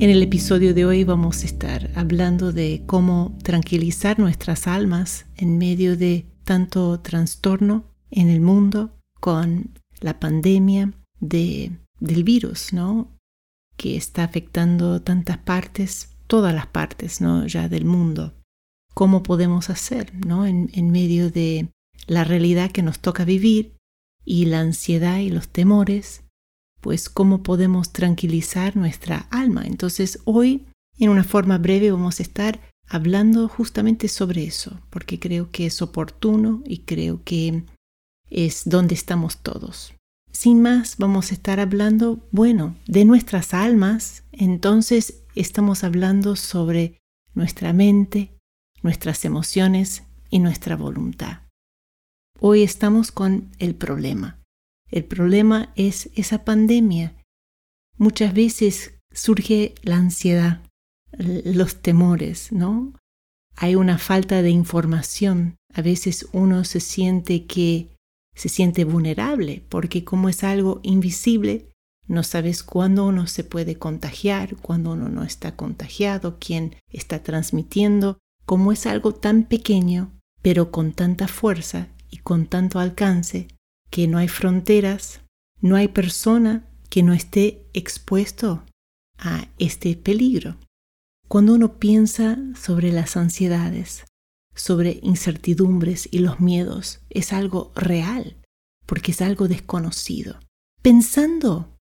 En el episodio de hoy vamos a estar hablando de cómo tranquilizar nuestras almas en medio de tanto trastorno en el mundo con la pandemia de, del virus, ¿no? Que está afectando tantas partes, todas las partes, ¿no? Ya del mundo. ¿Cómo podemos hacer, ¿no? En, en medio de la realidad que nos toca vivir y la ansiedad y los temores pues cómo podemos tranquilizar nuestra alma. Entonces hoy, en una forma breve, vamos a estar hablando justamente sobre eso, porque creo que es oportuno y creo que es donde estamos todos. Sin más, vamos a estar hablando, bueno, de nuestras almas, entonces estamos hablando sobre nuestra mente, nuestras emociones y nuestra voluntad. Hoy estamos con el problema. El problema es esa pandemia. Muchas veces surge la ansiedad, los temores, ¿no? Hay una falta de información. A veces uno se siente que se siente vulnerable porque como es algo invisible, no sabes cuándo uno se puede contagiar, cuándo uno no está contagiado, quién está transmitiendo. Como es algo tan pequeño, pero con tanta fuerza y con tanto alcance, que no hay fronteras, no hay persona que no esté expuesto a este peligro. Cuando uno piensa sobre las ansiedades, sobre incertidumbres y los miedos, es algo real, porque es algo desconocido. Pensando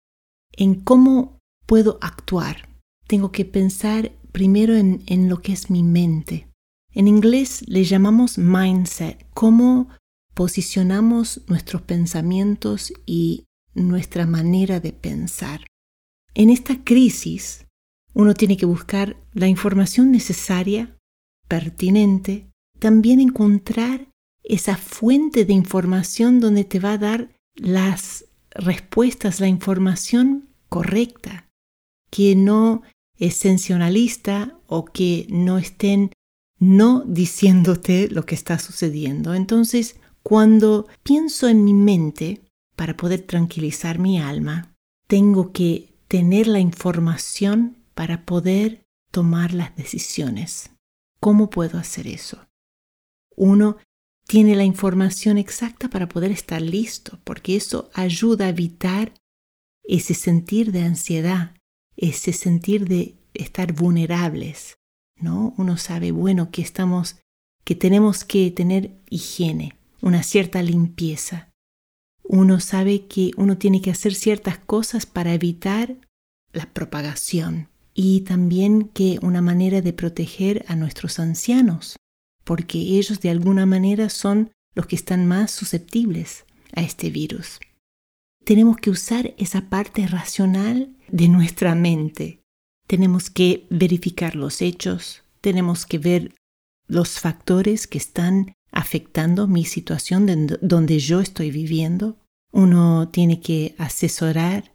en cómo puedo actuar, tengo que pensar primero en, en lo que es mi mente. En inglés le llamamos mindset, cómo posicionamos nuestros pensamientos y nuestra manera de pensar. En esta crisis, uno tiene que buscar la información necesaria, pertinente, también encontrar esa fuente de información donde te va a dar las respuestas, la información correcta, que no es sensacionalista o que no estén no diciéndote lo que está sucediendo. Entonces, cuando pienso en mi mente, para poder tranquilizar mi alma, tengo que tener la información para poder tomar las decisiones. ¿Cómo puedo hacer eso? Uno tiene la información exacta para poder estar listo, porque eso ayuda a evitar ese sentir de ansiedad, ese sentir de estar vulnerables, ¿no? Uno sabe, bueno, que estamos que tenemos que tener higiene, una cierta limpieza. Uno sabe que uno tiene que hacer ciertas cosas para evitar la propagación y también que una manera de proteger a nuestros ancianos, porque ellos de alguna manera son los que están más susceptibles a este virus. Tenemos que usar esa parte racional de nuestra mente. Tenemos que verificar los hechos, tenemos que ver los factores que están afectando mi situación de donde yo estoy viviendo. Uno tiene que asesorar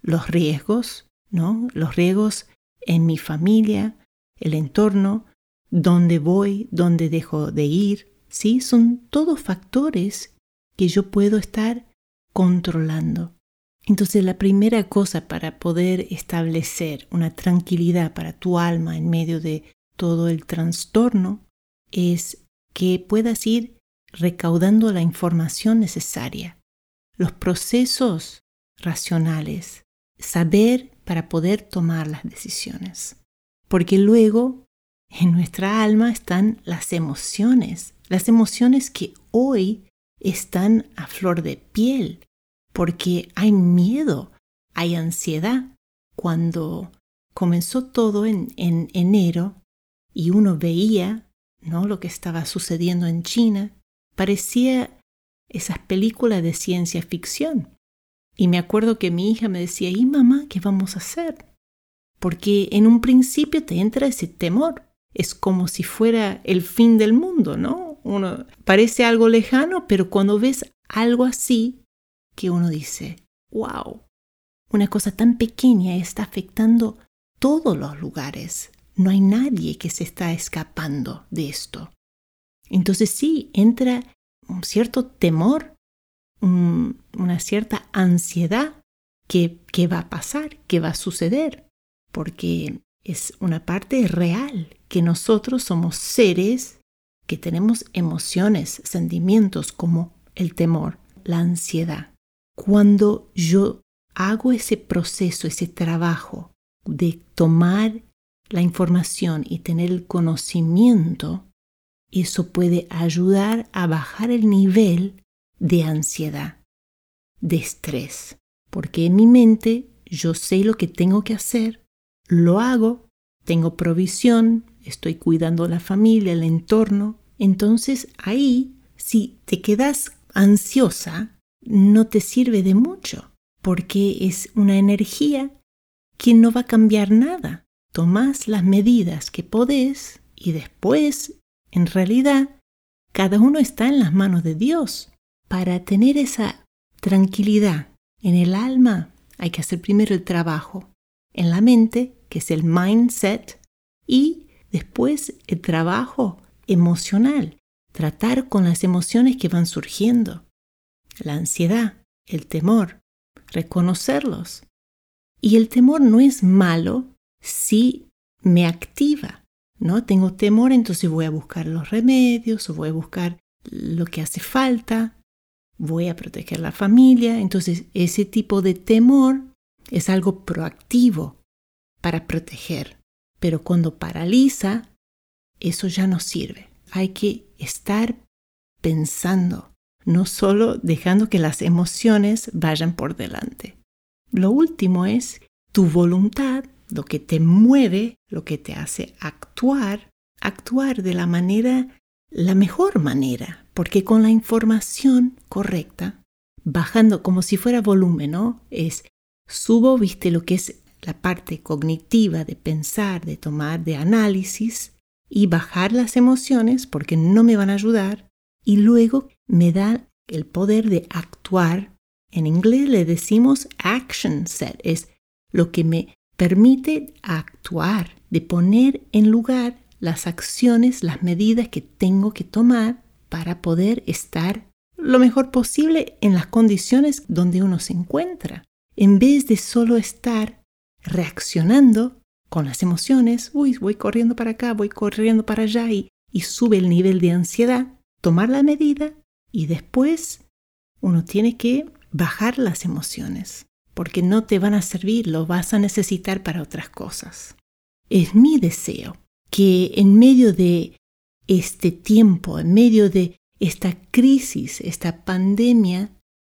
los riesgos, ¿no? Los riesgos en mi familia, el entorno, dónde voy, dónde dejo de ir, ¿sí? Son todos factores que yo puedo estar controlando. Entonces la primera cosa para poder establecer una tranquilidad para tu alma en medio de todo el trastorno es que puedas ir recaudando la información necesaria, los procesos racionales, saber para poder tomar las decisiones. Porque luego en nuestra alma están las emociones, las emociones que hoy están a flor de piel, porque hay miedo, hay ansiedad. Cuando comenzó todo en, en enero y uno veía ¿no? Lo que estaba sucediendo en China parecía esas películas de ciencia ficción. Y me acuerdo que mi hija me decía, ¿y mamá qué vamos a hacer? Porque en un principio te entra ese temor. Es como si fuera el fin del mundo, ¿no? Uno parece algo lejano, pero cuando ves algo así, que uno dice, wow, una cosa tan pequeña está afectando todos los lugares. No hay nadie que se está escapando de esto. Entonces sí, entra un cierto temor, una cierta ansiedad que, que va a pasar, que va a suceder, porque es una parte real que nosotros somos seres que tenemos emociones, sentimientos como el temor, la ansiedad. Cuando yo hago ese proceso, ese trabajo de tomar la información y tener el conocimiento, eso puede ayudar a bajar el nivel de ansiedad, de estrés, porque en mi mente yo sé lo que tengo que hacer, lo hago, tengo provisión, estoy cuidando la familia, el entorno, entonces ahí, si te quedas ansiosa, no te sirve de mucho, porque es una energía que no va a cambiar nada. Tomás las medidas que podés y después en realidad, cada uno está en las manos de Dios. Para tener esa tranquilidad en el alma hay que hacer primero el trabajo en la mente, que es el mindset, y después el trabajo emocional, tratar con las emociones que van surgiendo, la ansiedad, el temor, reconocerlos. Y el temor no es malo si me activa, ¿no? Tengo temor, entonces voy a buscar los remedios o voy a buscar lo que hace falta, voy a proteger la familia. Entonces, ese tipo de temor es algo proactivo para proteger. Pero cuando paraliza, eso ya no sirve. Hay que estar pensando, no solo dejando que las emociones vayan por delante. Lo último es tu voluntad lo que te mueve, lo que te hace actuar, actuar de la manera, la mejor manera, porque con la información correcta, bajando como si fuera volumen, ¿no? Es subo, viste lo que es la parte cognitiva de pensar, de tomar, de análisis y bajar las emociones porque no me van a ayudar y luego me da el poder de actuar. En inglés le decimos action set, es lo que me permite actuar, de poner en lugar las acciones, las medidas que tengo que tomar para poder estar lo mejor posible en las condiciones donde uno se encuentra, en vez de solo estar reaccionando con las emociones, uy, voy corriendo para acá, voy corriendo para allá y, y sube el nivel de ansiedad, tomar la medida y después uno tiene que bajar las emociones porque no te van a servir, lo vas a necesitar para otras cosas. Es mi deseo que en medio de este tiempo, en medio de esta crisis, esta pandemia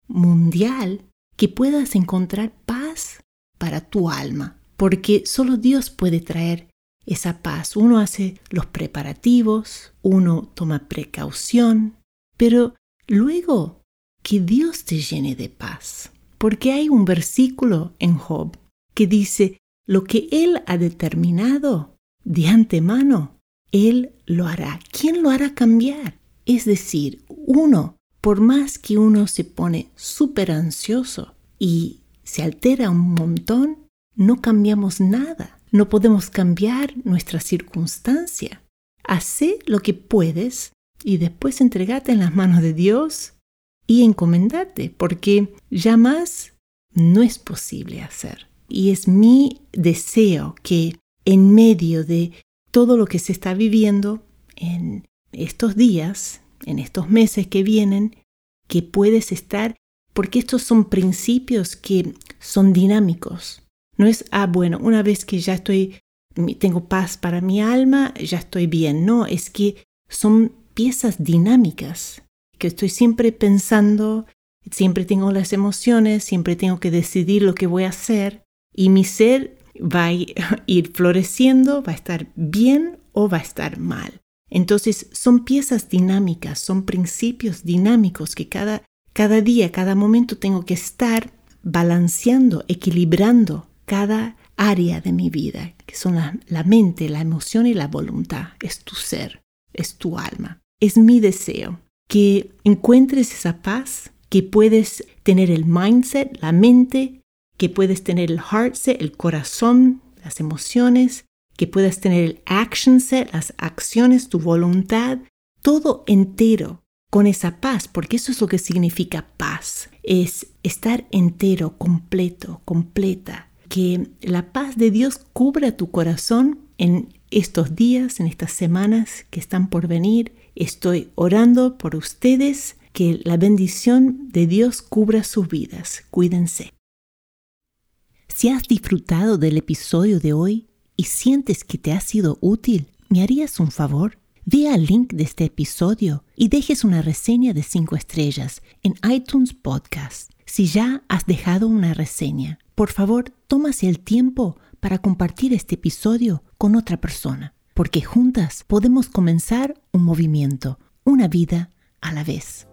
mundial, que puedas encontrar paz para tu alma, porque solo Dios puede traer esa paz. Uno hace los preparativos, uno toma precaución, pero luego que Dios te llene de paz. Porque hay un versículo en Job que dice, lo que Él ha determinado de antemano, Él lo hará. ¿Quién lo hará cambiar? Es decir, uno, por más que uno se pone súper ansioso y se altera un montón, no cambiamos nada. No podemos cambiar nuestra circunstancia. Hacé lo que puedes y después entregate en las manos de Dios y encomendarte, porque ya más no es posible hacer. Y es mi deseo que en medio de todo lo que se está viviendo en estos días, en estos meses que vienen, que puedes estar, porque estos son principios que son dinámicos. No es, ah, bueno, una vez que ya estoy, tengo paz para mi alma, ya estoy bien. No, es que son piezas dinámicas que estoy siempre pensando, siempre tengo las emociones, siempre tengo que decidir lo que voy a hacer y mi ser va a ir floreciendo, va a estar bien o va a estar mal. Entonces son piezas dinámicas, son principios dinámicos que cada, cada día, cada momento tengo que estar balanceando, equilibrando cada área de mi vida, que son la, la, mente, la emoción y la voluntad. Es tu ser, es tu alma. Es mi deseo que encuentres esa paz, que puedes tener el mindset, la mente, que puedes tener el heart set, el corazón, las emociones, que puedas tener el action set, las acciones, tu voluntad, todo entero con esa paz, porque eso es lo que significa paz, es estar entero, completo, completa, que la paz de Dios cubra tu corazón en estos días, en estas semanas que están por venir. Estoy orando por ustedes, que la bendición de Dios cubra sus vidas. Cuídense. Si has disfrutado del episodio de hoy y sientes que te ha sido útil, ¿me harías un favor? Ve al link de este episodio y dejes una reseña de 5 estrellas en iTunes Podcast. Si ya has dejado una reseña, por favor, tómase el tiempo para compartir este episodio con otra persona, porque juntas podemos comenzar un movimiento, una vida a la vez.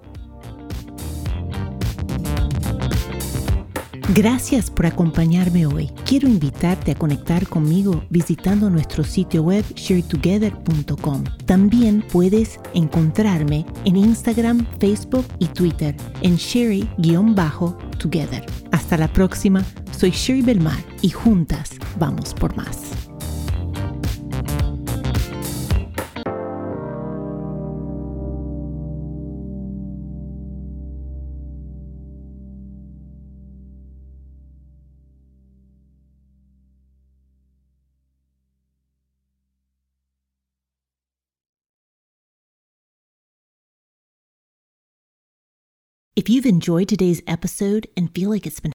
Gracias por acompañarme hoy. Quiero invitarte a conectar conmigo visitando nuestro sitio web sharetogether.com. También puedes encontrarme en Instagram, Facebook y Twitter en sherry-together. Hasta la próxima, soy Sherry Belmar y juntas vamos por más. If you've enjoyed today's episode and feel like it's been